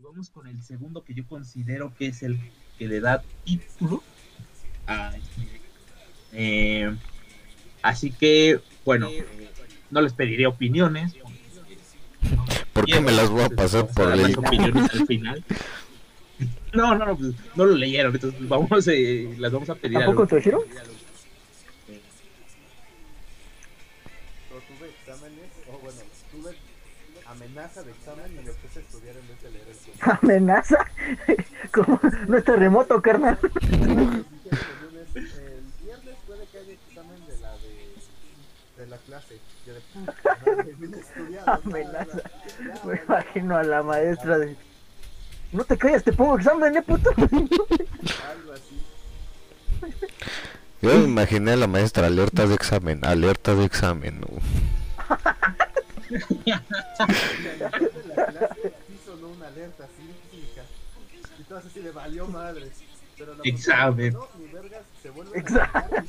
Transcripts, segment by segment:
Vamos con el segundo que yo considero que es el que le da título a este, eh, así que, bueno, no les pediré opiniones. ¿Por qué me las voy a pasar por el... opiniones al final? No, no, no, pues, no lo leyeron, entonces vamos, eh, las vamos a pedir. ¿Tampoco te dijeron? Amenaza de examen y me puse a estudiar en vez de leer el curso. ¿Amenaza? Como no es terremoto, carnal. El viernes puede que haya examen de la de, de la clase. Yo de puta estudiado, Amenaza. ya, Me imagino a la maestra de... No te calles, te pongo examen, eh, puto. Algo así. Yo me imaginé a la maestra, alerta de examen, alerta de examen. ¿no? de la clase sí sonó una alerta sísmica. Y todas así de valió madres. Pero la Examen. No, ni vergas, se vuelve Examen.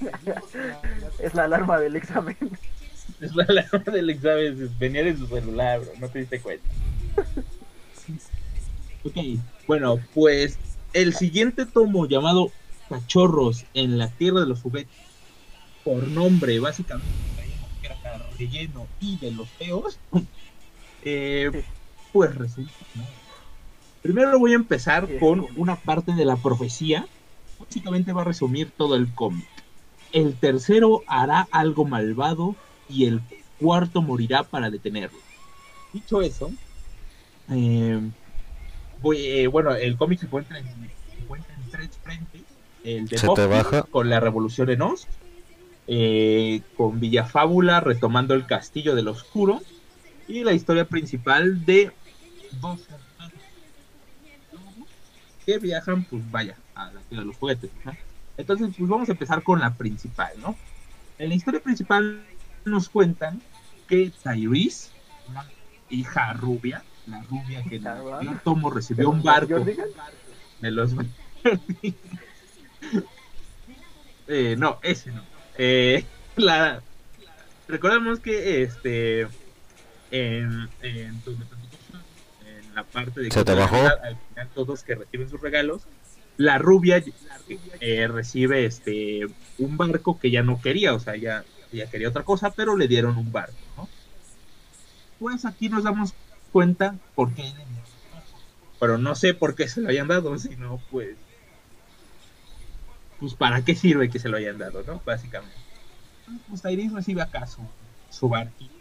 Es la alarma del examen. Es la alarma del examen, venía de su celular, bro, no te diste cuenta. Ok, bueno, pues el siguiente tomo llamado Cachorros en la Tierra de los Juguetes, por nombre, básicamente, era relleno y de los feos, eh, pues resulta. ¿no? Primero voy a empezar con una parte de la profecía, básicamente va a resumir todo el cómic. El tercero hará algo malvado y el cuarto morirá para detenerlo. Dicho eso, eh, voy, eh, bueno, el cómic se encuentra en, se encuentra en tres frentes. El de ¿Se te Buffy baja? con la revolución en Oz, eh, con Villafábula retomando el castillo del oscuro y la historia principal de dos que viajan, pues vaya, a la tierra de los juguetes. ¿no? Entonces, pues vamos a empezar con la principal, ¿no? En la historia principal nos cuentan que Tyrese, una hija rubia, la rubia que el tomo recibió un barco de los eh, no, ese no. Eh, la recordamos que este en, en, en la parte de ¿Se bajó? al final todos que reciben sus regalos, la rubia eh, recibe este un barco que ya no quería, o sea, ya, ya quería otra cosa, pero le dieron un barco, ¿no? Pues aquí nos damos cuenta por qué pero no sé por qué se lo hayan dado, sino pues pues para qué sirve que se lo hayan dado, ¿no? Básicamente. Pues Tyrese recibe acá su, su barquito,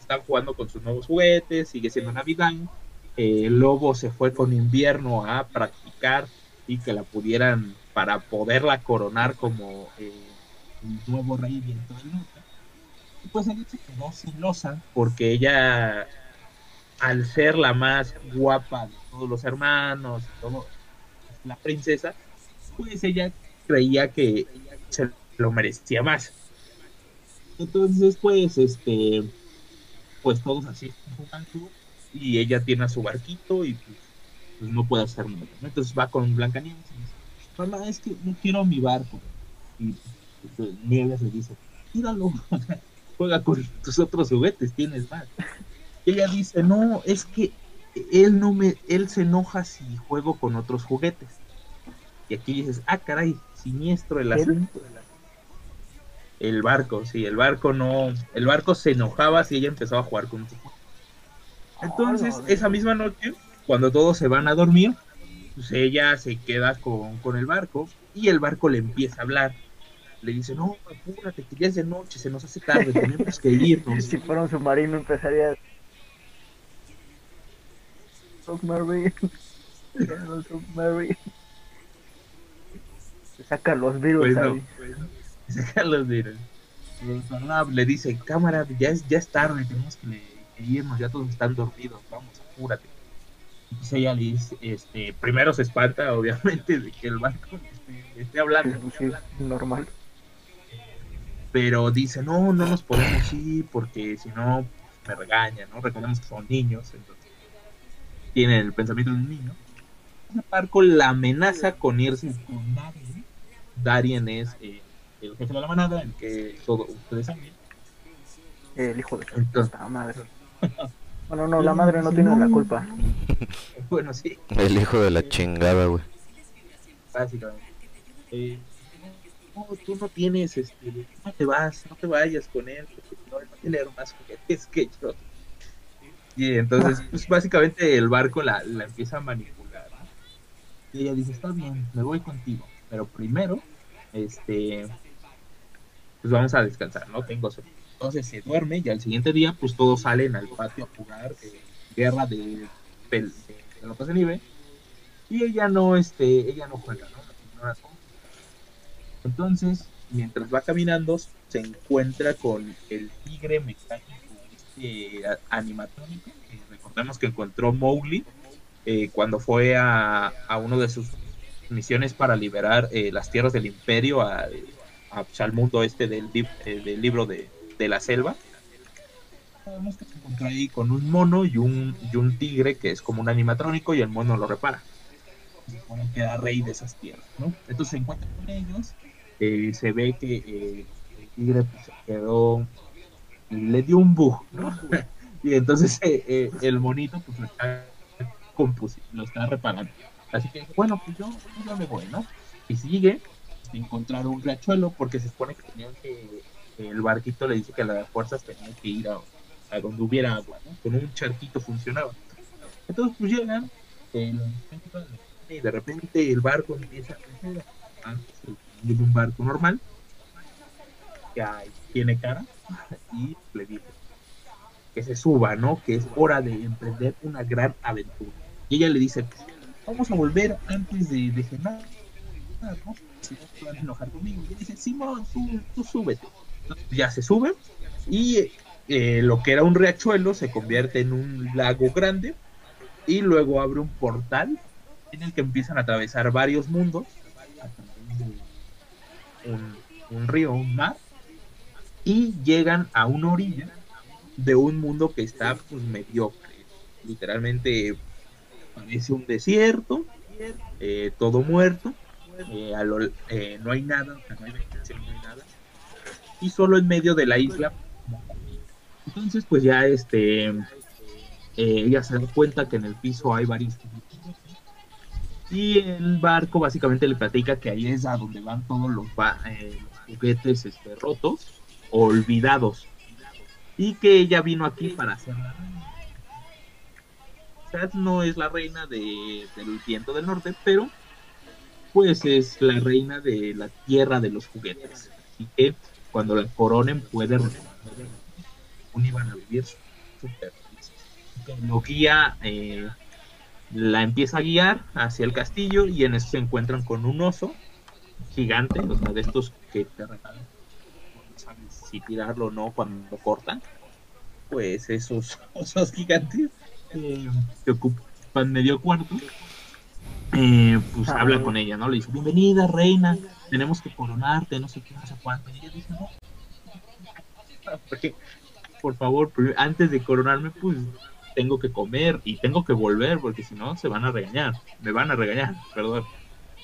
están jugando con sus nuevos juguetes, sigue siendo Navidad. Eh, el lobo se fue con invierno a practicar y que la pudieran para poderla coronar como eh, el nuevo rey viento del norte. Y pues ella se quedó celosa porque ella, al ser la más guapa de todos los hermanos, todo, la princesa, pues ella creía que se lo merecía más. Entonces, pues, este, pues todos así y ella tiene a su barquito y pues, pues no puede hacer nada. Entonces va con Blancanieves y dice, mamá, es que no quiero mi barco. Y pues, Nieves le dice, tíralo, juega con tus otros juguetes, tienes más. Y ella dice, no, es que él no me, él se enoja si juego con otros juguetes. Y aquí dices, ah, caray, siniestro el asunto. El barco, sí, el barco no, el barco se enojaba si ella empezaba a jugar con. Entonces, Oh, no, esa misma noche, cuando todos se van a dormir, pues ella se queda con, con el barco y el barco le empieza a hablar. Le dice, no, apúrate, que ya es de noche, se nos hace tarde, tenemos que irnos. Si fuera un submarino empezaría... Submarine. Submarine. Se saca los virus Pues no, ahí. Saca los virus. Le dice, cámara, ya es, ya es tarde, tenemos que, que irnos, ya todos están dormidos, vamos, apúrate. Entonces ella le dice, este, primero se espanta, obviamente, de que el barco esté, esté hablando, Sí, normal. pero dice, no, no nos podemos ir porque si no, me regañan, ¿no? Recordemos que son niños, entonces tienen el pensamiento de un niño. El barco la amenaza con irse con Darien. Darien es eh, el jefe de la manada, el que todos ustedes saben. El hijo de Entonces, puta madre. Bueno, no, la madre no tiene la culpa. Bueno, sí, El hijo de la chingada, güey. básicamente. Eh, no, tú no tienes, este, no te vas, no te vayas con él, porque no, él va a tener más juguetes que yo. Y entonces, pues básicamente el barco la, la empieza a manipular. ¿no? Y ella dice, está bien, me voy contigo, pero primero, este, pues vamos a descansar, ¿no? Tengo sueño. Entonces se duerme y al siguiente día, pues todos salen al patio a jugar eh, guerra de, pel- de pelotas de nieve. Y ella no, este, ella no juega, ¿no? Entonces, mientras va caminando, se encuentra con el tigre mecánico a- animatrónico. que recordemos que encontró Mowgli eh, cuando fue a, a uno de sus misiones para liberar eh, las tierras del imperio a- a- pues, al mundo este del, eh, del libro de, de la selva. Sabemos que se encontró ahí con un mono y un, y un tigre que es como un animatrónico y el mono lo repara. Se supone que rey de esas tierras. Entonces se encuentra con ellos, eh, se ve que eh, el tigre pues, quedó, le dio un bug, y entonces eh, el monito pues lo está, lo está reparando. Así que bueno, pues yo, yo me voy, ¿no? Y sigue, encontrar un riachuelo porque se supone que tenían que el barquito le dice que las fuerzas tenían que ir a, a donde hubiera agua, ¿no? Con un charquito funcionaba. Entonces pues llegan y de repente el barco empieza a crecer antes de un barco normal que tiene cara y le dice que se suba, ¿no? Que es hora de emprender una gran aventura. Y ella le dice, vamos a volver antes de, de cenar, ¿no? Si no van a enojar conmigo. Y dice, Simón, tú, tú súbete. Ya se sube y eh, lo que era un riachuelo se convierte en un lago grande y luego abre un portal en el que empiezan a atravesar varios mundos un, un río, un mar y llegan a una orilla de un mundo que está pues mediocre literalmente parece un desierto eh, todo muerto eh, eh, no hay nada no hay vegetación, no hay nada y solo en medio de la isla. Entonces pues ya este ella se da cuenta que en el piso hay varios y el barco básicamente le platica que ahí es a donde van todos los, los juguetes este, rotos olvidados y que ella vino aquí para ser no es la reina de, del viento del norte, pero pues es la reina de la tierra de los juguetes. Así que cuando la coronen puede un iban a vivir súper Lo guía, eh, la empieza a guiar hacia el castillo y en eso se encuentran con un oso gigante, o sea, de estos que te regalan. No sabes si tirarlo o no cuando cortan. Pues esos osos gigantes eh, que ocupan medio cuarto. eh, pues Ah. habla con ella, ¿no? Le dice, bienvenida, reina, tenemos que coronarte, no sé qué, no sé cuánto. Y ella dice, no, porque, por favor, antes de coronarme, pues tengo que comer y tengo que volver, porque si no, se van a regañar, me van a regañar, perdón.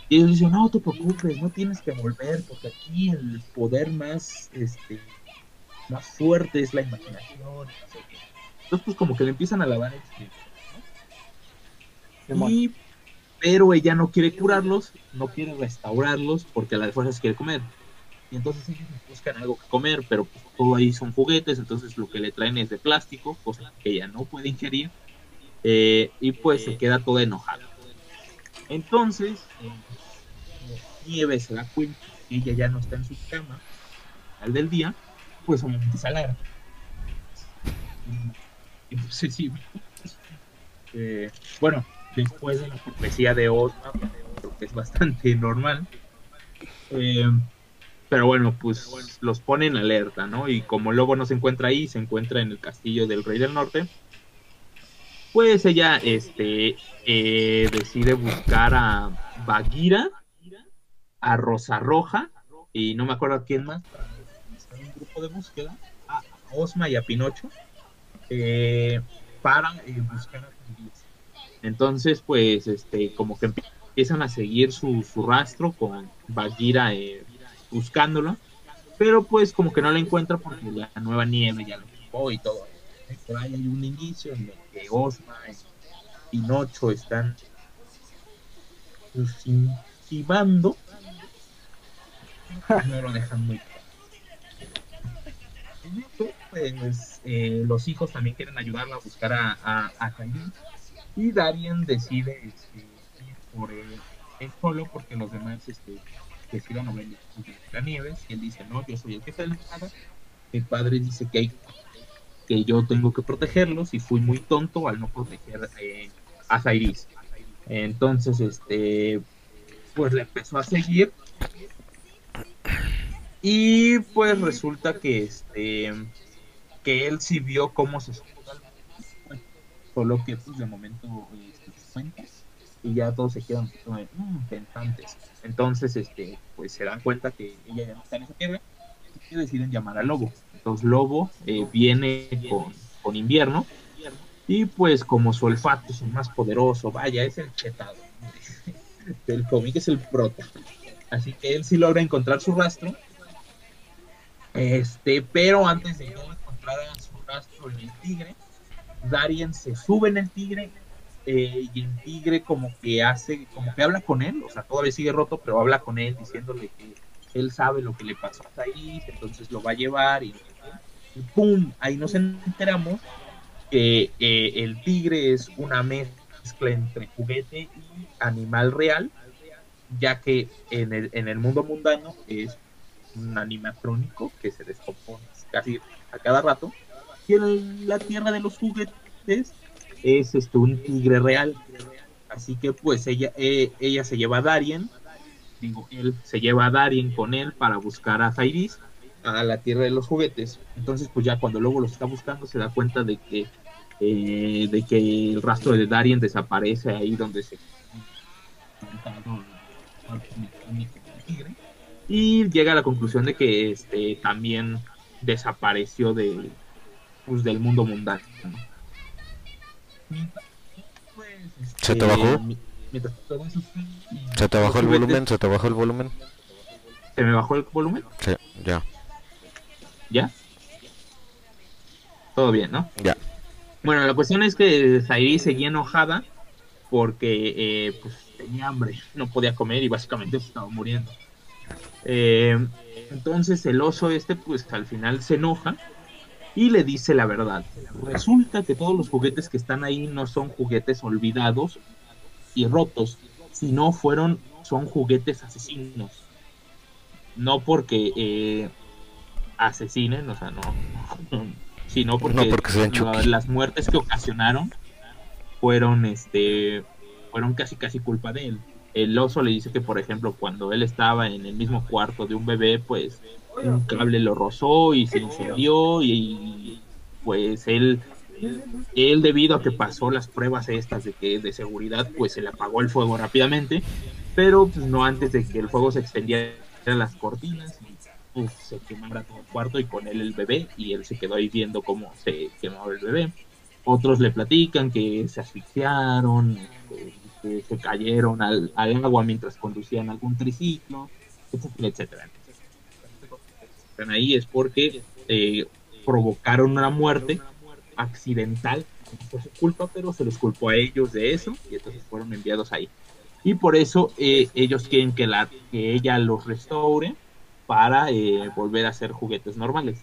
Y ellos dicen, no te preocupes, no tienes que volver, porque aquí el poder más, este, más fuerte es la imaginación. no sé qué. Entonces, pues como que le empiezan a lavar Simón. y, pero ella no quiere curarlos, no quiere restaurarlos porque a la de fuerzas quiere comer. Y entonces ellos buscan algo que comer, pero pues, todo ahí son juguetes, entonces lo que le traen es de plástico, cosa que ella no puede ingerir. eh, y pues se queda toda enojada. Entonces, eh, Nieve se da cuenta que ella ya no está en su cama al del día, pues obviamente se alarma. Sí, eh, bueno, después de la profecía de Osma, creo que es bastante normal. Eh, pero bueno, pues los pone en alerta, ¿no? Y como lobo no se encuentra ahí, se encuentra en el castillo del Rey del Norte, pues ella este, eh, decide buscar a Bagheera, a Rosa Roja, y no me acuerdo a quién más, un grupo de búsqueda, a Osma y a Pinocho, eh, para eh, buscar a Feliz. Entonces, pues, este, como que empiezan a seguir su, su rastro con Bagheera eh, buscándolo, pero pues como que no la encuentra porque la nueva nieve ya lo buscó y todo. por ahí hay un inicio en el que Osma y Pinocho están intimando, no lo dejan muy claro. Pues eh, los hijos también quieren ayudarla a buscar a, a, a y Darien decide este, ir por él, solo porque los demás este, deciden a ver la nieves y él dice no yo soy el jefe de la manada mi padre dice que que yo tengo que protegerlos y fui muy tonto al no proteger eh, a Zairis entonces este pues le empezó a seguir. Y pues resulta que este que él sí vio cómo se monte, solo que pues de momento este, se cuenta y ya todos se quedan como de, "Mm, pensantes. Entonces este pues se dan cuenta que ella ya no está en esa tierra y deciden llamar al lobo. Entonces lobo eh, viene con, con invierno y pues como su olfato es el más poderoso vaya es el chetado del cómic es el prota. Así que él sí logra encontrar su rastro este pero antes de su rastro en el tigre Darien se sube en el tigre eh, y el tigre como que hace, como que habla con él, o sea, todavía sigue roto, pero habla con él diciéndole que él sabe lo que le pasó a entonces lo va a llevar y, y ¡pum! Ahí nos enteramos que eh, el tigre es una mezcla entre juguete y animal real, ya que en el, en el mundo mundano es un animatrónico que se descompone casi a cada rato, y en la tierra de los juguetes es este un tigre real. Así que pues ella, eh, ella se lleva a Darien, él se lleva a Darien con él para buscar a Zairis a la tierra de los juguetes. Entonces pues ya cuando luego los está buscando se da cuenta de que eh, de que el rastro de Darien desaparece ahí donde se y llega a la conclusión de que este también desapareció de pues, del mundo mundano. ¿no? Pues, ¿Se te este, bajó? mi- mientras todo eso ¿Se te bajó el volumen? ¿Se te bajó el volumen? ¿Se me bajó el volumen? Sí, ya, ¿Ya? Todo bien, ¿no? ya. Bueno, la cuestión es que Zairi seguía enojada porque eh, pues, tenía hambre, no podía comer y básicamente se estaba muriendo. Eh, entonces el oso este pues al final se enoja y le dice la verdad. Resulta que todos los juguetes que están ahí no son juguetes olvidados y rotos, sino fueron, son juguetes asesinos. No porque eh, asesinen, o sea, no, no, sino porque, No porque sean la- Chucky. las muertes que ocasionaron fueron, este, fueron casi casi culpa de él. El oso le dice que, por ejemplo, cuando él estaba en el mismo cuarto de un bebé, pues un cable lo rozó y se incendió y pues él él debido a que pasó las pruebas estas de que de seguridad pues se le apagó el fuego rápidamente pero pues, no antes de que el fuego se extendiera a las cortinas y pues, se quemara todo el cuarto y con él el bebé y él se quedó ahí viendo cómo se quemaba el bebé. Otros le platican que se asfixiaron se cayeron al, al agua mientras conducían algún triciclo etcétera etcétera. Están ahí es porque eh, provocaron una muerte accidental no su culpa pero se les culpó a ellos de eso y entonces fueron enviados ahí. Y por eso eh, ellos quieren que la que ella los restaure para eh, volver a ser juguetes normales.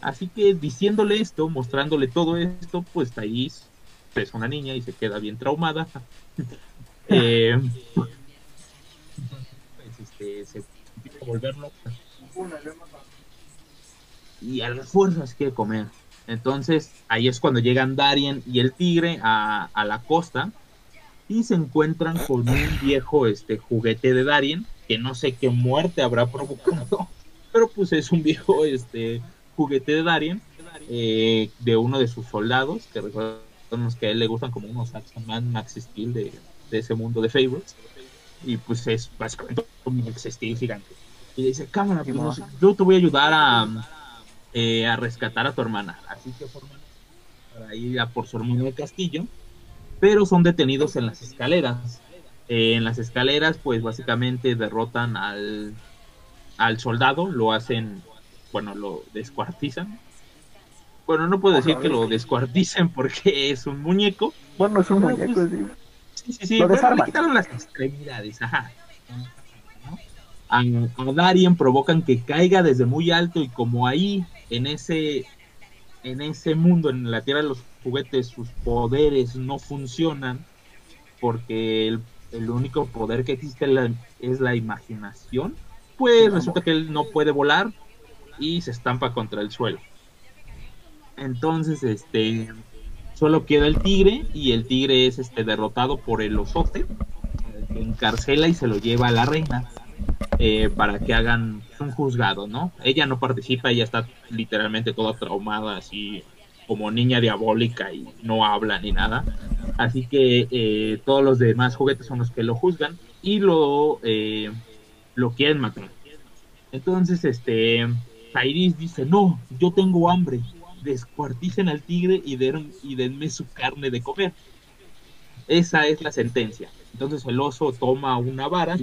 Así que diciéndole esto mostrándole todo esto pues Thais es una niña y se queda bien traumada Eh, pues, este, se volver loca y a las fuerzas quiere comer. Entonces ahí es cuando llegan Darien y el tigre a, a la costa y se encuentran con un viejo este juguete de Darien que no sé qué muerte habrá provocado, pero pues es un viejo este juguete de Darien eh, de uno de sus soldados que recordamos que a él le gustan como unos Axeman Max Steel de, de ese mundo de Favorites y pues es básicamente un Max Steel gigante y le dice cámara pues, no yo te voy a ayudar a eh, a rescatar a tu hermana. Así que forman para ir a por su hermano de castillo, pero son detenidos en las escaleras. Eh, en las escaleras, pues básicamente derrotan al, al soldado, lo hacen, bueno, lo descuartizan. Bueno, no puedo decir que lo descuarticen porque es un muñeco. Bueno, es un muñeco, pues, sí. Sí, sí, sí. Lo bueno, le quitaron las extremidades, ajá. A, a Darien provocan que caiga desde muy alto y como ahí, en ese, en ese mundo, en la Tierra de los Juguetes, sus poderes no funcionan porque el, el único poder que existe la- es la imaginación, pues resulta que él no puede volar y se estampa contra el suelo. Entonces, este, solo queda el tigre y el tigre es este derrotado por el osote encarcela y se lo lleva a la reina eh, para que hagan un juzgado, ¿no? Ella no participa, ella está literalmente toda traumada, así como niña diabólica y no habla ni nada. Así que eh, todos los demás juguetes son los que lo juzgan y lo, eh, lo quieren matar. Entonces, este, Tairis dice, no, yo tengo hambre, descuarticen al tigre y, den, y denme su carne de comer. Esa es la sentencia. Entonces el oso toma una vara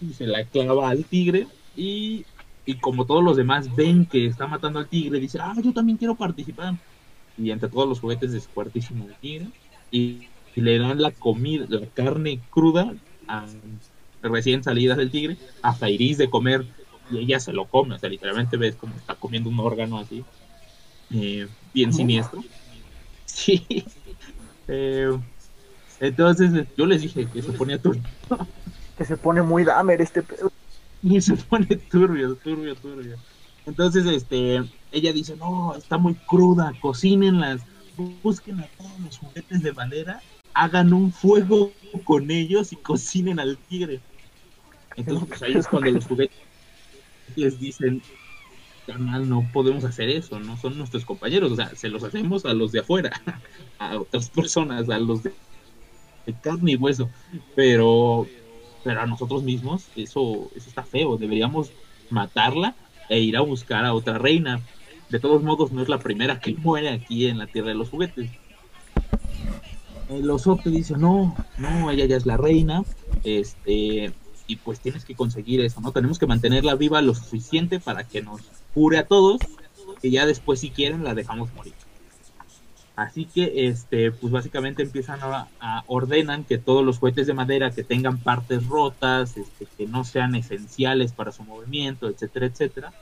y se la clava al tigre y, y como todos los demás ven que está matando al tigre, dice, ah, yo también quiero participar. Y entre todos los juguetes descuartizan al tigre y, y le dan la comida, la carne cruda a, recién salidas del tigre a Zairis de comer y ella se lo come, o sea, literalmente ves como está comiendo un órgano así, eh, bien siniestro. Sí. Eh, entonces yo les dije que se ponía turbio. Que se pone muy damer este pedo. Y se pone turbio, turbio, turbio. Entonces, este, ella dice, no, está muy cruda, cocínenlas, busquen a todos los juguetes de madera, hagan un fuego con ellos y cocinen al tigre. Entonces, pues ahí es cuando los juguetes les dicen, carnal, no podemos hacer eso, no son nuestros compañeros, o sea, se los hacemos a los de afuera, a otras personas, a los de, carne y hueso, pero, pero a nosotros mismos eso, eso está feo, deberíamos matarla e ir a buscar a otra reina. De todos modos, no es la primera que muere aquí en la Tierra de los Juguetes. El osote dice, no, no, ella ya es la reina, este, y pues tienes que conseguir eso, ¿no? Tenemos que mantenerla viva lo suficiente para que nos cure a todos, y ya después si quieren la dejamos morir. Así que, este, pues básicamente empiezan a, a ordenan que todos los juguetes de madera que tengan partes rotas, este, que no sean esenciales para su movimiento, etcétera, etcétera,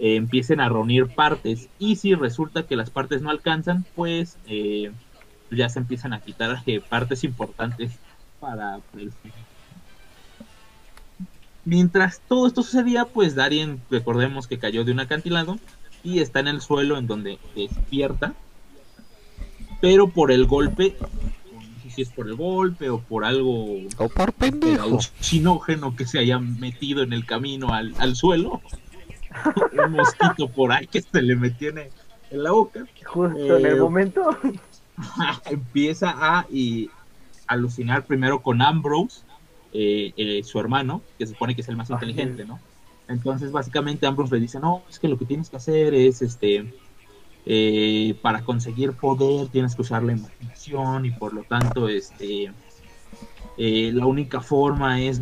eh, empiecen a reunir partes. Y si resulta que las partes no alcanzan, pues eh, ya se empiezan a quitar eh, partes importantes para el Mientras todo esto sucedía, pues Darien, recordemos que cayó de un acantilado y está en el suelo en donde despierta pero por el golpe, no sé si es por el golpe o por algo O por pendejo. alucinógeno que se haya metido en el camino al, al suelo, un mosquito por ahí que se le metió en, en la boca, Justo en el Eh, momento. empieza a y, alucinar primero con Ambrose, eh, eh, su hermano, que se supone que es el más inteligente, ¿no? Entonces básicamente Ambrose le dice, no, es que lo que tienes que hacer es este eh, para conseguir poder tienes que usar la imaginación y por lo tanto este eh, la única forma es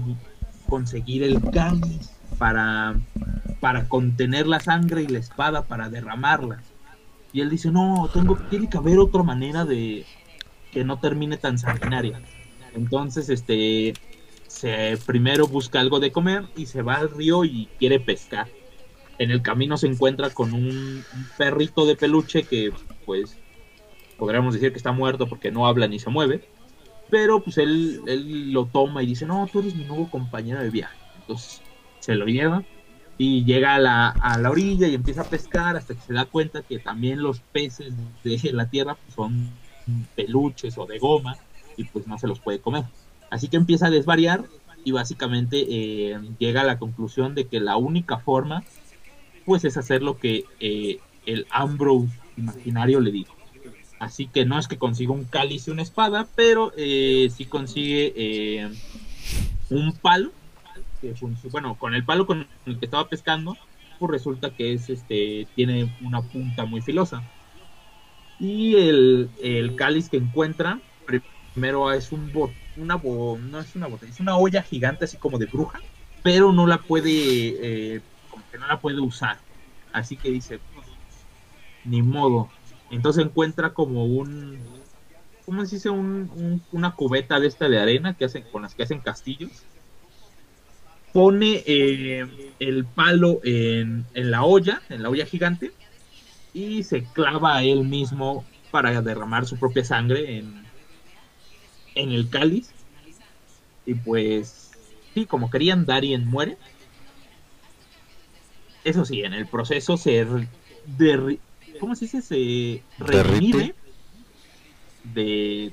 conseguir el cáliz para para contener la sangre y la espada para derramarla y él dice no tengo tiene que haber otra manera de que no termine tan sanguinaria entonces este primero busca algo de comer y se va al río y quiere pescar. En el camino se encuentra con un, un perrito de peluche que pues podríamos decir que está muerto porque no habla ni se mueve pero pues él, él lo toma y dice no tú eres mi nuevo compañero de viaje entonces se lo lleva y llega a la, a la orilla y empieza a pescar hasta que se da cuenta que también los peces de la tierra pues, son peluches o de goma y pues no se los puede comer así que empieza a desvariar y básicamente eh, llega a la conclusión de que la única forma pues es hacer lo que eh, el Ambrose imaginario le dijo. Así que no es que consiga un cáliz y una espada, pero eh, sí consigue un palo. Que bueno, con el palo con el que estaba pescando, pues resulta que es este tiene una punta muy filosa. Y el, el cáliz que encuentra primero es un bot, una bo- no es una botella, es una olla gigante así como de bruja, pero no la puede eh, como que no la puede usar. Así que dice, "Pues, ni modo, Entonces encuentra como un, ¿cómo se dice? Un, un- una cubeta de esta de arena que hacen, con las que hacen castillos. Pone eh, el palo en, en la olla, en la olla gigante, y se clava a él mismo para derramar su propia sangre en, en el cáliz. Y pues, sí, como querían, Darien muere. Eso sí, en el proceso se derri- ¿cómo se dice? Se revive de,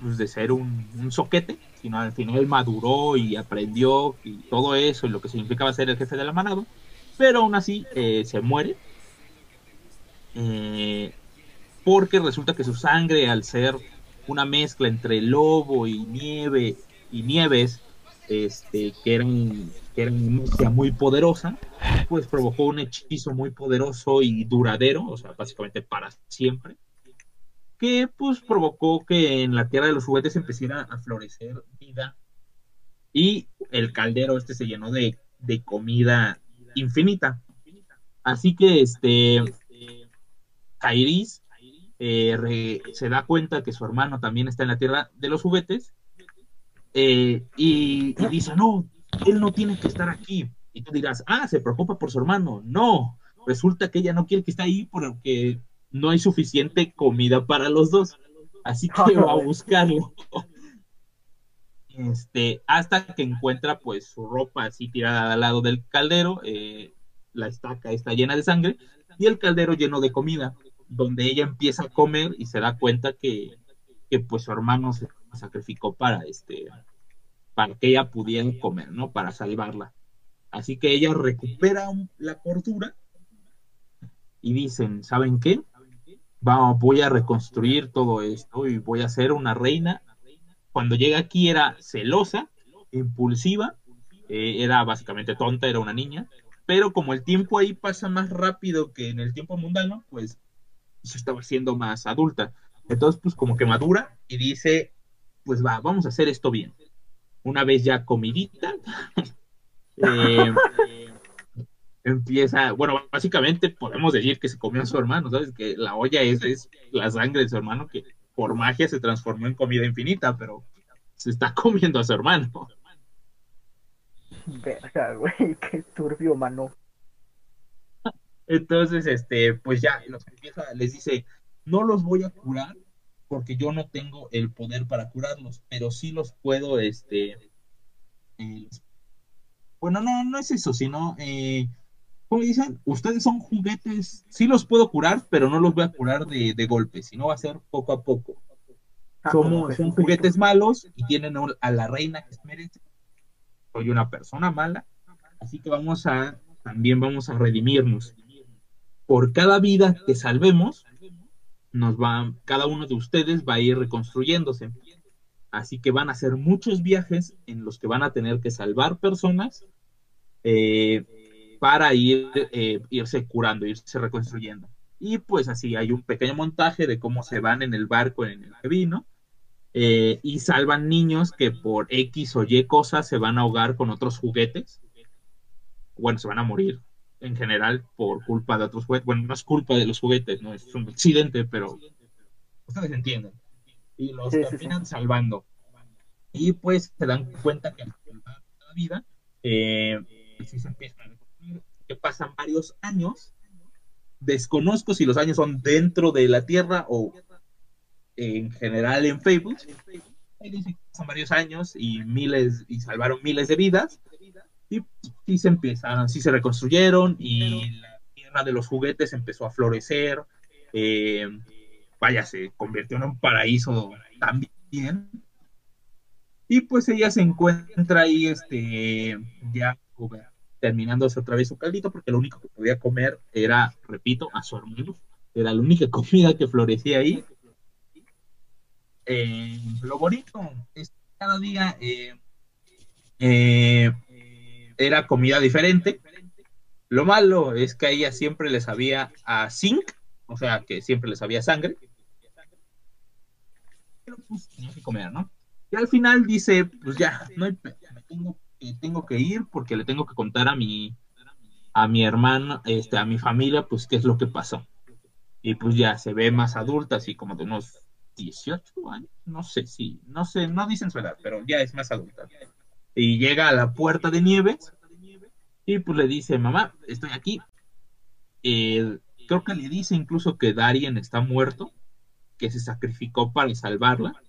pues, de ser un, un soquete, sino al final maduró y aprendió y todo eso y lo que significaba ser el jefe de la manada, pero aún así eh, se muere. Eh, porque resulta que su sangre, al ser una mezcla entre lobo y nieve y nieves, este, que eran, que magia muy poderosa, pues provocó un hechizo muy poderoso y duradero, o sea, básicamente para siempre, que pues provocó que en la tierra de los juguetes empezara a florecer vida y el caldero este se llenó de, de comida infinita. Así que este Kairis eh, re- se da cuenta que su hermano también está en la tierra de los juguetes eh, y, y dice, no, él no tiene que estar aquí. Y tú dirás, ah, se preocupa por su hermano. No, resulta que ella no quiere que esté ahí porque no hay suficiente comida para los dos. Así que va a buscarlo. Este, hasta que encuentra pues su ropa así tirada al lado del caldero, eh, la estaca está llena de sangre y el caldero lleno de comida, donde ella empieza a comer y se da cuenta que, que pues su hermano se sacrificó para este para que ella pudiera comer, ¿no? Para salvarla. Así que ella recupera la cordura y dicen, ¿saben qué? Va, voy a reconstruir todo esto y voy a ser una reina. Cuando llega aquí era celosa, impulsiva, eh, era básicamente tonta, era una niña, pero como el tiempo ahí pasa más rápido que en el tiempo mundano, pues se estaba siendo más adulta. Entonces, pues como que madura y dice, pues va, vamos a hacer esto bien. Una vez ya comidita, eh, empieza, bueno, básicamente podemos decir que se comió a su hermano, ¿sabes? Que la olla es, es la sangre de su hermano que por magia se transformó en comida infinita, pero se está comiendo a su hermano. Verga, güey, qué turbio, mano. Entonces, este, pues ya los empieza, les dice, no los voy a curar porque yo no tengo el poder para curarlos, pero sí los puedo, este, eh, bueno, no, no es eso, sino, eh, ¿cómo dicen? Ustedes son juguetes, sí los puedo curar, pero no los voy a curar de, de golpe, sino va a ser poco a poco. Ah, como Somos, son Jesucristo. juguetes malos y tienen a a la reina que se merece. Soy una persona mala, así que vamos a, también vamos a redimirnos. Por cada vida que salvemos, nos va, cada uno de ustedes va a ir reconstruyéndose. Así que van a ser muchos viajes en los que van a tener que salvar personas eh, para ir, eh, irse curando, irse reconstruyendo. Y pues así hay un pequeño montaje de cómo se van en el barco en el que vino eh, y salvan niños que por X o Y cosas se van a ahogar con otros juguetes. Bueno, se van a morir en general por culpa de otros juguetes. Bueno, no es culpa de los juguetes, no es un accidente, pero ustedes entienden. Y los Sí, sí, sí. terminan salvando. Y pues se dan cuenta que la vida, eh, sí se empiezan a reconstruir, que pasan varios años. Desconozco si los años son dentro de la Tierra o en general en Facebook. Ahí dice que pasan varios años y miles y salvaron miles de vidas. Y sí se empezaron, sí se reconstruyeron y la tierra de los juguetes empezó a florecer. eh, vaya, se convirtió en un paraíso también. Y pues ella se encuentra ahí, este, ya terminándose otra vez su caldito, porque lo único que podía comer era, repito, a su hermano. Era la única comida que florecía ahí. Eh, lo bonito es que cada día eh, eh, era comida diferente. Lo malo es que a ella siempre les había a zinc, o sea que siempre les había sangre. Pero pues tenía que comer, ¿no? Y al final dice, pues ya, no me tengo, que- tengo que ir porque le tengo que contar a mi a mi hermano, este, a mi familia, pues qué es lo que pasó. y pues ya se ve más adulta, así como de unos 18 años, no sé si, no sé, no dicen su edad, pero ya es más adulta. Y llega a la puerta de Nieves y pues le dice, mamá, estoy aquí. Eh, creo que le dice incluso que Darien está muerto, que se sacrificó para salvarla.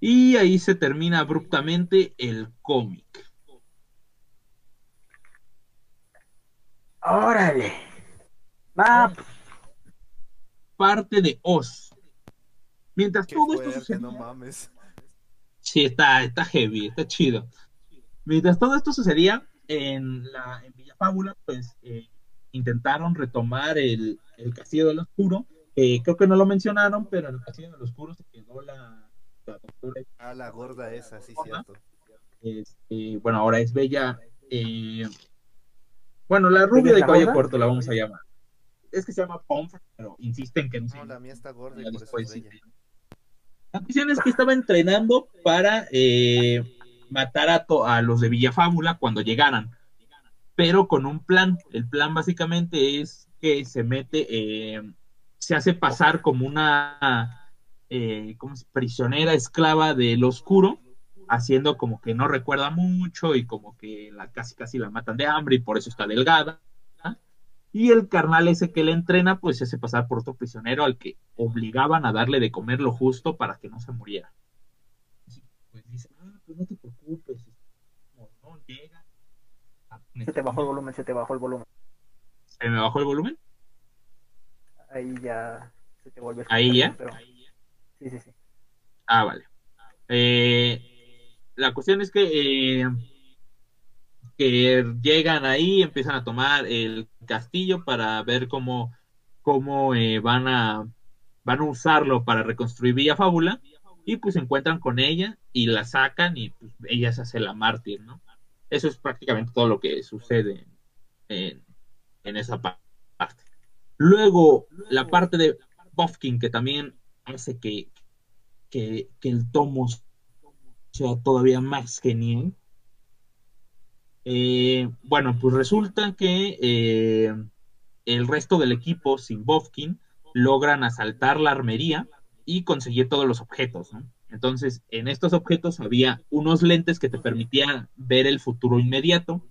Y ahí se termina abruptamente el cómic. Órale. Ah, Parte de Oz. Mientras Qué todo esto sucedía, no mames. Sí, está, está heavy, está chido. Mientras todo esto sucedía en la en Villa Fábula, pues eh, intentaron retomar el, el Castillo del Oscuro. Eh, creo que no lo mencionaron, pero en el Castillo del Oscuro se quedó la, la doctora. Ah, la gorda esa, sí, Gorda. cierto. este, bueno, ahora es Bella. eh, bueno, la rubia ¿Bella de cabello corto la vamos a llamar. Es que se llama Pomfrey, pero insisten que no se No, la mía está gorda y por eso es bella. La cuestión es que estaba entrenando para eh, matar a, a los de Villafábula cuando llegaran, pero con un plan. El plan básicamente es que se mete, eh, se hace pasar como una eh, ¿cómo se- prisionera esclava del oscuro, haciendo como que no recuerda mucho y como que la, casi casi la matan de hambre y por eso está delgada. Y el carnal ese que le entrena, pues se hace pasar por otro prisionero al que obligaban a darle de comer lo justo para que no se muriera. Así, pues dice, ah, pues no te preocupes, no llega. ah, se te bajó el volumen, se te bajó el volumen. ¿Se me bajó el volumen? Ahí ya se te vuelve Ahí ya. pero- Sí, sí, sí. Ah, vale. Eh, la cuestión es que, eh, que llegan ahí, empiezan a tomar el castillo para ver cómo, cómo eh, van a van a usarlo para reconstruir Villa Fábula y pues se encuentran con ella y la sacan y pues ella se hace la mártir, ¿no? Eso es prácticamente todo lo que sucede en, esa pa- parte. Luego, la parte de Bofkin que también hace que, que, que el tomo sea todavía más genial. Eh, bueno, pues resulta que eh, el resto del equipo, sin Bofkin, logran asaltar la armería y conseguir todos los objetos, ¿no? Entonces, en estos objetos había unos lentes que te permitían ver el futuro inmediato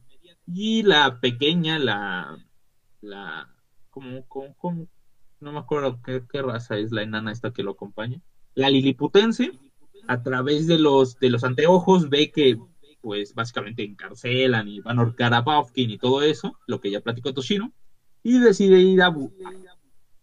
y la pequeña, la, la, como, como, como- no me acuerdo qué, qué raza es la enana esta que lo acompaña, la liliputense, a través de los, de los anteojos ve que pues básicamente encarcelan y van a ahorcar a Bofkin y todo eso, lo que ya platicó Toshiro, y decide ir a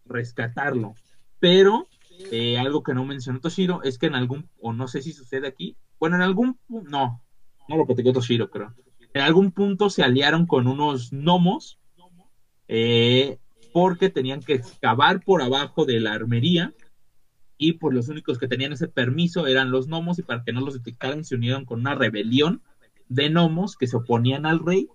rescatarlo. Pero eh, algo que no mencionó Toshiro es que en algún, o no sé si sucede aquí, bueno, en algún, no, no lo platicó Toshiro, creo. En algún punto se aliaron con unos gnomos eh, porque tenían que excavar por abajo de la armería y pues los únicos que tenían ese permiso eran los gnomos y para que no los detectaran se unieron con una rebelión de gnomos que se oponían al rey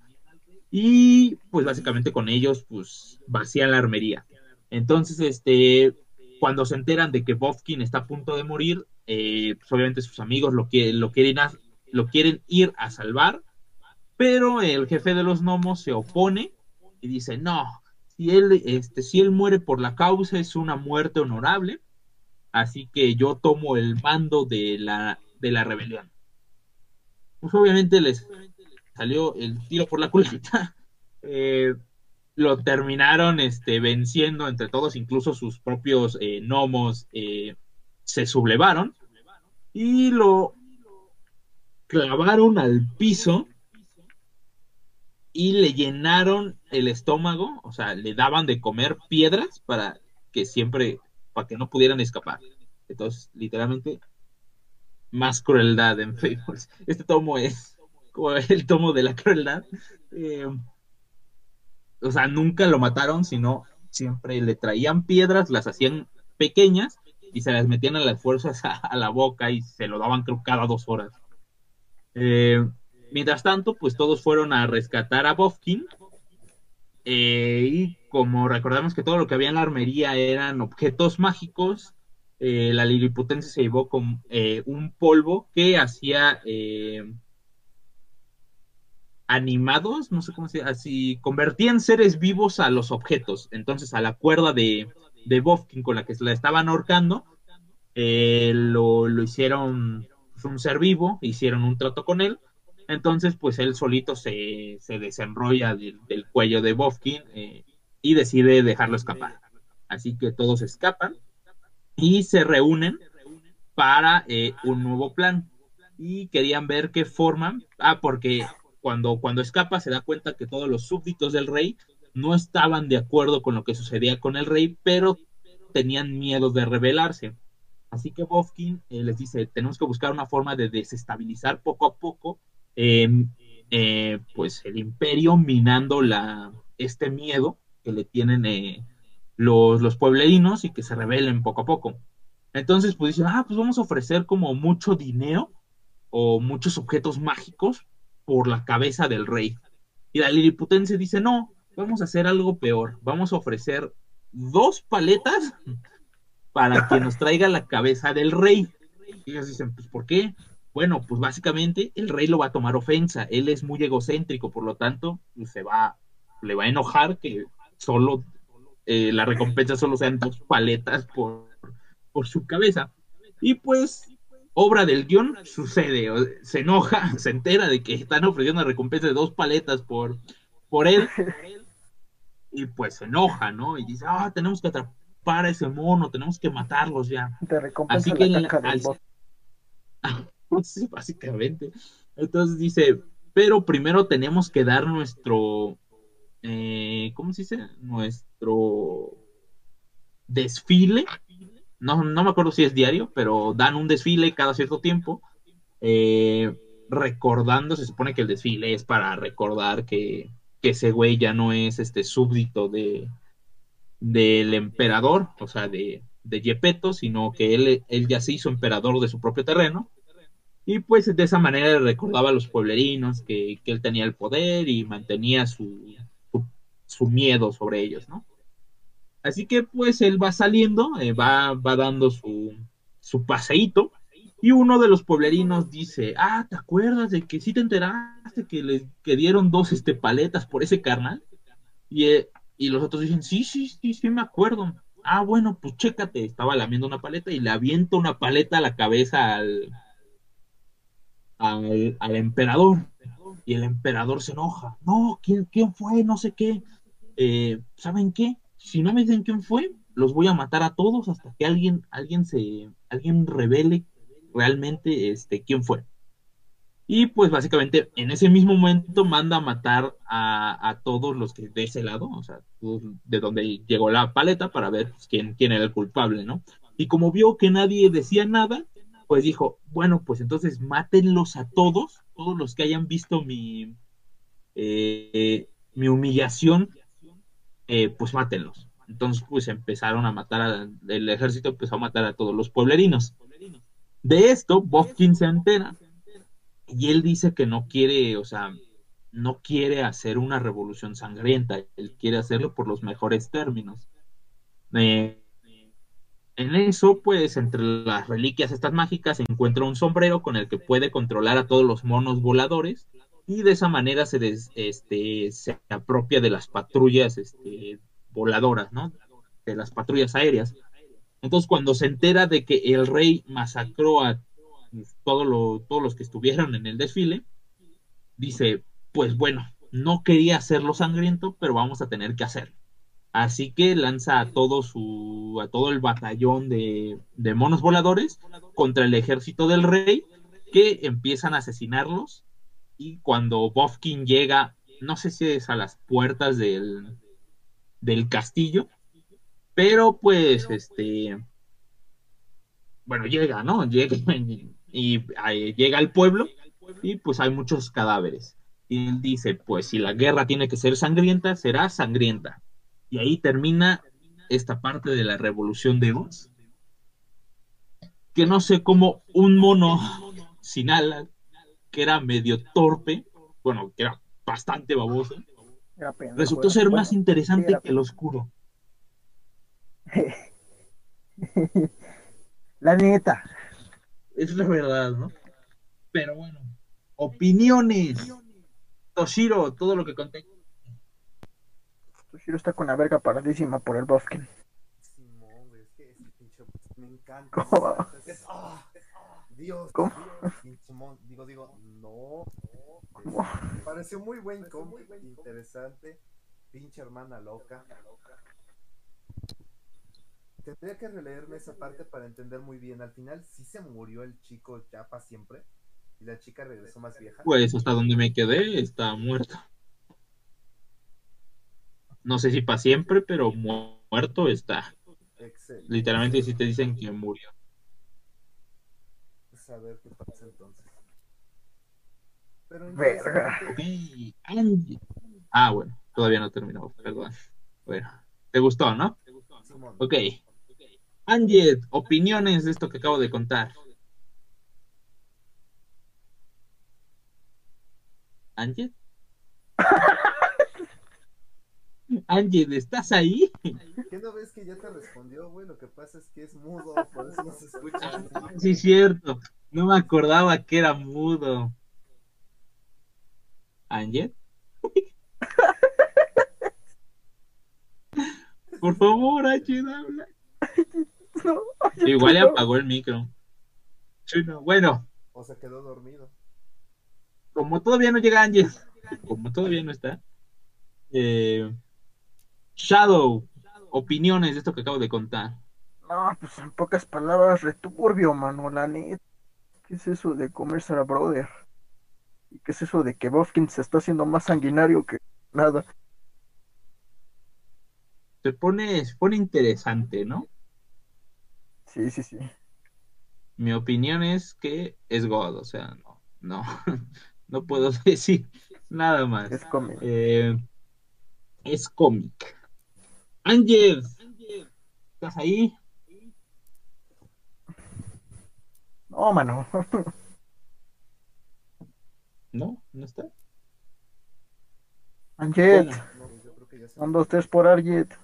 y pues básicamente con ellos pues vacían la armería. Entonces, este, cuando se enteran de que Bofkin está a punto de morir, eh, pues obviamente sus amigos lo, que, lo, quieren a- lo quieren ir a salvar, pero el jefe de los gnomos se opone y dice, no, si él, este, si él muere por la causa es una muerte honorable, así que yo tomo el mando de la, de la rebelión. Pues obviamente les salió el tiro por la culata. Eh, lo terminaron este, venciendo entre todos, incluso sus propios eh, gnomos eh, se sublevaron y lo clavaron al piso y le llenaron el estómago, o sea, le daban de comer piedras para que siempre, para que no pudieran escapar. Entonces, literalmente, más crueldad en Fables. Este tomo es el tomo de la crueldad. Eh, o sea, nunca lo mataron, sino siempre le traían piedras, las hacían pequeñas y se las metían a las fuerzas a, a la boca y se lo daban creo cada dos horas. Eh, mientras tanto, pues todos fueron a rescatar a Bofkin eh, y como recordamos que todo lo que había en la armería eran objetos mágicos, eh, la liliputense se llevó con eh, un polvo que hacía eh, animados, no sé cómo se así, convertían seres vivos a los objetos. Entonces, a la cuerda de, de Bofkin con la que se la estaban ahorcando, lo, lo hicieron pues, un ser vivo, hicieron un trato con él, entonces pues él solito se, se desenrolla del, del cuello de Bofkin y decide dejarlo escapar. Así que todos escapan y se reúnen para eh, un nuevo plan. Y querían ver qué forma. Ah, porque cuando, cuando escapa se da cuenta que todos los súbditos del rey no estaban de acuerdo con lo que sucedía con el rey, pero tenían miedo de rebelarse. Así que Bofkin eh, les dice, tenemos que buscar una forma de desestabilizar poco a poco eh, eh, pues el imperio minando la, este miedo que le tienen eh, los, los pueblerinos y que se rebelen poco a poco. Entonces, pues dicen, ah, pues vamos a ofrecer como mucho dinero o muchos objetos mágicos por la cabeza del rey. Y la liliputense dice, no, vamos a hacer algo peor. Vamos a ofrecer dos paletas para que nos traiga la cabeza del rey. Y ellos dicen, pues, ¿por qué? Bueno, pues básicamente el rey lo va a tomar ofensa. Él es muy egocéntrico, por lo tanto, pues, se va, le va a enojar que solo eh, la recompensa solo sean dos paletas por, por su cabeza. Y pues, obra del guion, sucede, o- se enoja, se entera de que están ofreciendo una recompensa de dos paletas por, por él, y pues se enoja, ¿no? Y dice, ah, tenemos que atrapar a ese mono, tenemos que matarlos ya. Te recompensa Así que la caca al-. Sí, básicamente. Entonces dice, pero primero tenemos que dar nuestro, eh, ¿cómo se dice? Nuestro desfile. No, no me acuerdo si es diario, pero dan un desfile cada cierto tiempo, eh, recordando, se supone que el desfile es para recordar que, que ese güey ya no es este súbdito de del emperador, o sea, de, de Yepeto, sino que él, él ya se hizo emperador de su propio terreno. Y pues de esa manera recordaba a los pueblerinos que, que él tenía el poder y mantenía su, su, miedo sobre ellos, ¿no? Así que pues él va saliendo, eh, va, va dando su, su paseíto y uno de los pueblerinos dice, ah, ¿te acuerdas de que sí te enteraste que le que dieron dos este, paletas por ese carnal? Y, eh, y los otros dicen, sí, sí, sí, sí me acuerdo. Ah, bueno, pues chécate, estaba lamiendo una paleta y le avienta una paleta a la cabeza al, al, al emperador. Y el emperador se enoja. No, ¿quién, quién fue? No sé qué. Eh, ¿Saben qué? Si no me dicen quién fue, los voy a matar a todos hasta que alguien, alguien se, alguien revele realmente este, quién fue. Y pues básicamente en ese mismo momento manda a matar a, a todos los que de ese lado, o sea, de donde llegó la paleta para ver pues, quién, quién era el culpable, ¿no? Y como vio que nadie decía nada, pues dijo, bueno, pues entonces mátenlos a todos, todos los que hayan visto mi, eh, mi humillación, eh, pues mátenlos. Entonces, pues empezaron a matar, a, el ejército empezó a matar a todos los pueblerinos. De esto, Bofkin se entera y él dice que no quiere, o sea, no quiere hacer una revolución sangrienta, él quiere hacerlo por los mejores términos. Eh, en eso, pues, entre las reliquias estas mágicas se encuentra un sombrero con el que puede controlar a todos los monos voladores y de esa manera se, des, este, se apropia de las patrullas este, voladoras, ¿no? De las patrullas aéreas. Entonces, cuando se entera de que el rey masacró a lo, todos los que estuvieron en el desfile, dice, pues bueno, no quería hacerlo sangriento, pero vamos a tener que hacerlo. Así que lanza a todo su, a todo el batallón de, de monos voladores contra el ejército del rey, que empiezan a asesinarlos. Y cuando Bofkin llega, no sé si es a las puertas del, del castillo, pero pues este, bueno, llega, ¿no? Llega y llega al pueblo y pues hay muchos cadáveres. Y él dice, pues si la guerra tiene que ser sangrienta, será sangrienta. Y ahí termina esta parte de la revolución de Oz. Que no sé cómo un mono sin alas, que era medio torpe, bueno, que era bastante baboso, Era pendejo, resultó ser bueno, más interesante sí, que el oscuro. La neta. Es la verdad, ¿no? Pero bueno, opiniones. Toshiro, todo lo que conté. Toshiro está con la verga paradísima por el bosque. Simón. encanta. ¿Cómo? Es, Dios, ¿Cómo? Dios, Digo, digo, no. Este, pareció muy buen cómic, interesante. Pinche hermana loca. Tendría que releerme esa parte para entender muy bien. Al final, sí se murió el chico ya para siempre. Y la chica regresó más vieja. Pues hasta donde me quedé está muerto. No sé si para siempre, pero mu- muerto está. Excelente. Literalmente si te dicen que murió. Saber qué pasa entonces. Pero Verga. interesante. Ok, Angie. Ah, bueno, todavía no terminó, perdón. Bueno, ¿te gustó, no? Simón. Ok. Angie, opiniones de esto que acabo de contar. Angie. Angie, ¿estás ahí? ¿Qué no ves que ya te respondió, güey? Lo que pasa es que es mudo, por eso no se escucha. Sí, cierto. No me acordaba que era mudo. ¿Angie? Por favor, Angie, habla. No, Igual le no. apagó el micro. Chuno. Bueno, O se quedó dormido. como todavía no llega Angie, como todavía no está, eh, Shadow, opiniones de esto que acabo de contar. No, pues en pocas palabras, returbio, mano, la neta. ¿Qué es eso de comerse a la brother? ¿Y qué es eso de que Bofkin se está haciendo más sanguinario que nada? Se pone, se pone interesante, ¿no? Sí, sí, sí. Mi opinión es que es God, o sea, no, no, no puedo decir nada más. Es cómic. Eh, es cómic. Ángel, ¿estás ahí? No, mano. No, no está. Anjet, Bueno. No, yo creo que ya se un, dos, tres por Arjet.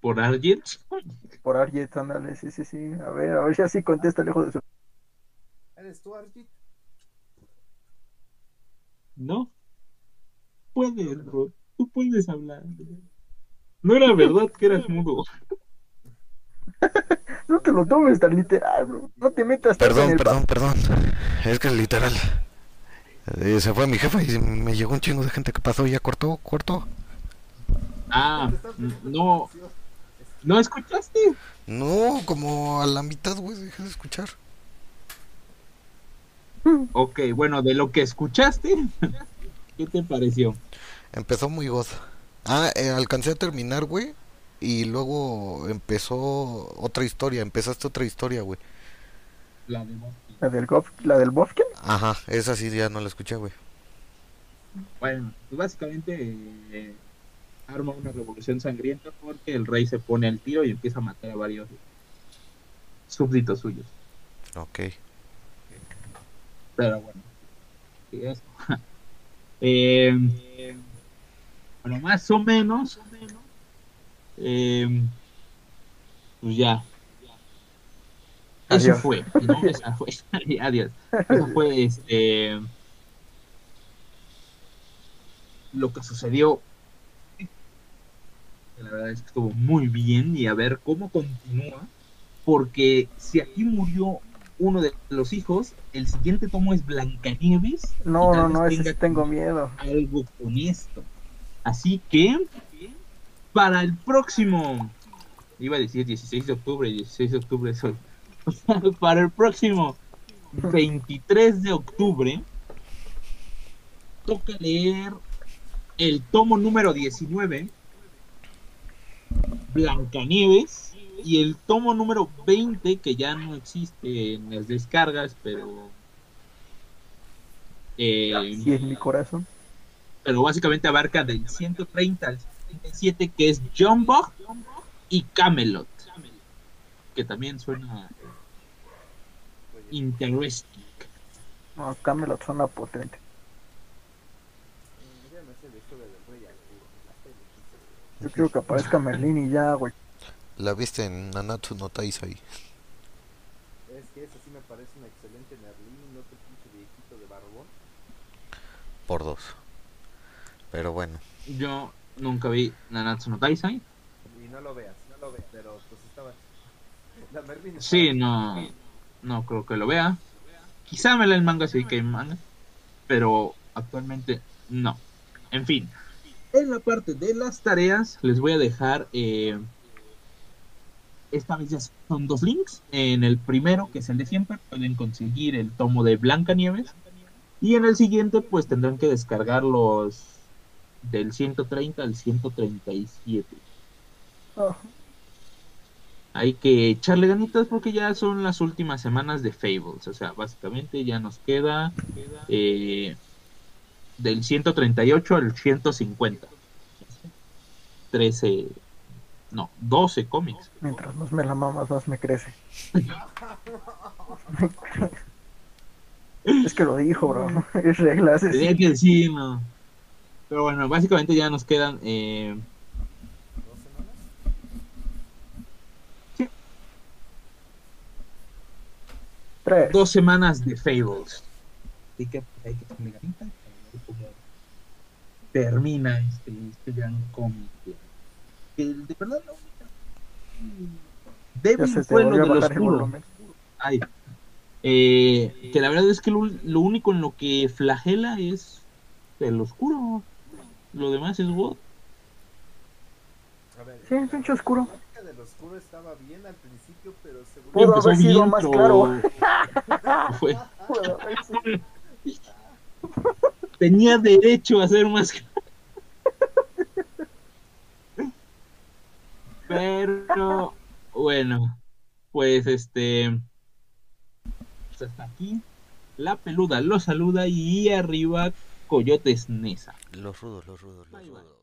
¿Por alguien? Por Arjet, ándale, sí, sí, sí. A ver, a ver si así contesta lejos de su. ¿Eres tú, Archie? No. Puedes, bro. Tú puedes hablar. No era verdad que eras mudo. No te lo tomes tan literal, bro. No te metas en Perdón, el perdón, perdón. Es que literal. Eh, se fue mi jefa y me llegó un chingo de gente que pasó y ya cortó, cortó. Ah, no. ¿No escuchaste? No, como a la mitad, güey, dejé de escuchar. Ok, bueno, de lo que escuchaste, ¿qué te pareció? Papá. muy goza. Ah, eh, alcancé a terminar, güey. Y luego empezó otra historia. Empezaste otra historia, güey. La de. ¿La del, Gof- ¿La del Bofkin? Ajá, esa sí ya no la escuché, güey. Bueno, pues básicamente eh, arma una revolución sangrienta porque el rey se pone al tiro y empieza a matar a varios súbditos suyos. Ok. Pero bueno, sí, eso. Eh, bueno, más o menos, eh, pues ya. Eso Adiós. fue, ¿no? Esa fue, adiós. Eso fue este, lo que sucedió. La verdad es que estuvo muy bien y a ver cómo continúa. Porque si aquí murió uno de los hijos, el siguiente tomo es Blancanieves. No, no, no, ese tengo miedo. algo con esto. Así que, para el próximo, iba a decir 16 de octubre, 16 de octubre soy. para el próximo 23 de octubre, toca leer el tomo número 19, Blancanieves, y el tomo número 20, que ya no existe en las descargas, pero... eh, Sí, en mi corazón. pero básicamente abarca del 130 al 137, que es Jumbo y Camelot, que también suena interesting. No, Camelot suena potente. Yo quiero que aparezca Merlín y ya, güey. La viste en Nanatsu no Taisai. Es que esa sí me parece una excelente Merlín, no te pinche viejito de barbón. Por dos. Pero bueno. Yo nunca vi Nanatsu no Taisai. Y no lo veas, no lo veas, pero pues estaba... La Merlin está- Sí, no, no creo que lo vea. Quizá me lea el manga si que hay manga, pero actualmente no. En fin, en la parte de las tareas les voy a dejar, eh, esta vez ya son dos links. En el primero, que es el de siempre, pueden conseguir el tomo de Blancanieves. Y en el siguiente, pues tendrán que descargar los del 130 al 137 Ah, hay que echarle ganitas porque ya son las últimas semanas de Fables. O sea, básicamente ya nos queda eh, del 138 al 150. 13, no, 12 cómics. mientras más me la mamas, más me crece. es que lo dijo, bro. Es regla, es Tenía que decirlo. Pero bueno, básicamente ya nos quedan eh, Tres. dos semanas de Fables. Así que pues, hay que echarle ganitas para ver cómo termina este, este gran cómic. Que de verdad se te fue lo del oscuro. Ay. Eh, que la verdad es que lo, lo único en lo que flagela es el oscuro. Lo demás es God. A ver, Sí, es pinche oscuro. Oscuro estaba bien al principio, pero según Pudo Empezó haber sido bien, más fue- tenía derecho a ser más Pero bueno, pues este pues hasta aquí. La peluda lo saluda y arriba Coyotes Nesa. Los rudos, los rudos, los rudos.